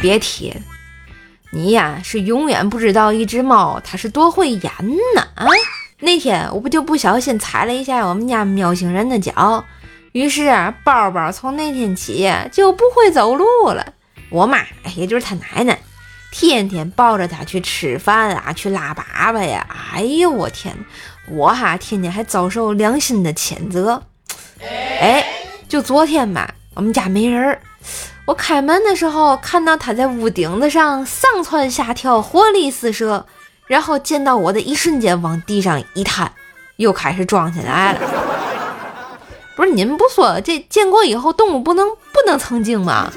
别提，你呀是永远不知道一只猫它是多会演呢啊！那天我不就不小心踩了一下我们家喵星人的脚，于是啊，包包从那天起就不会走路了。我妈，也就是他奶奶，天天抱着他去吃饭啊，去拉粑粑呀。哎呦我天，我哈天天还遭受良心的谴责。哎，就昨天吧，我们家没人儿，我开门的时候看到他在屋顶子上上蹿下跳，活力四射。然后见到我的一瞬间，往地上一瘫，又开始装起来了。不是你们不说这建国以后动物不能不能成精吗？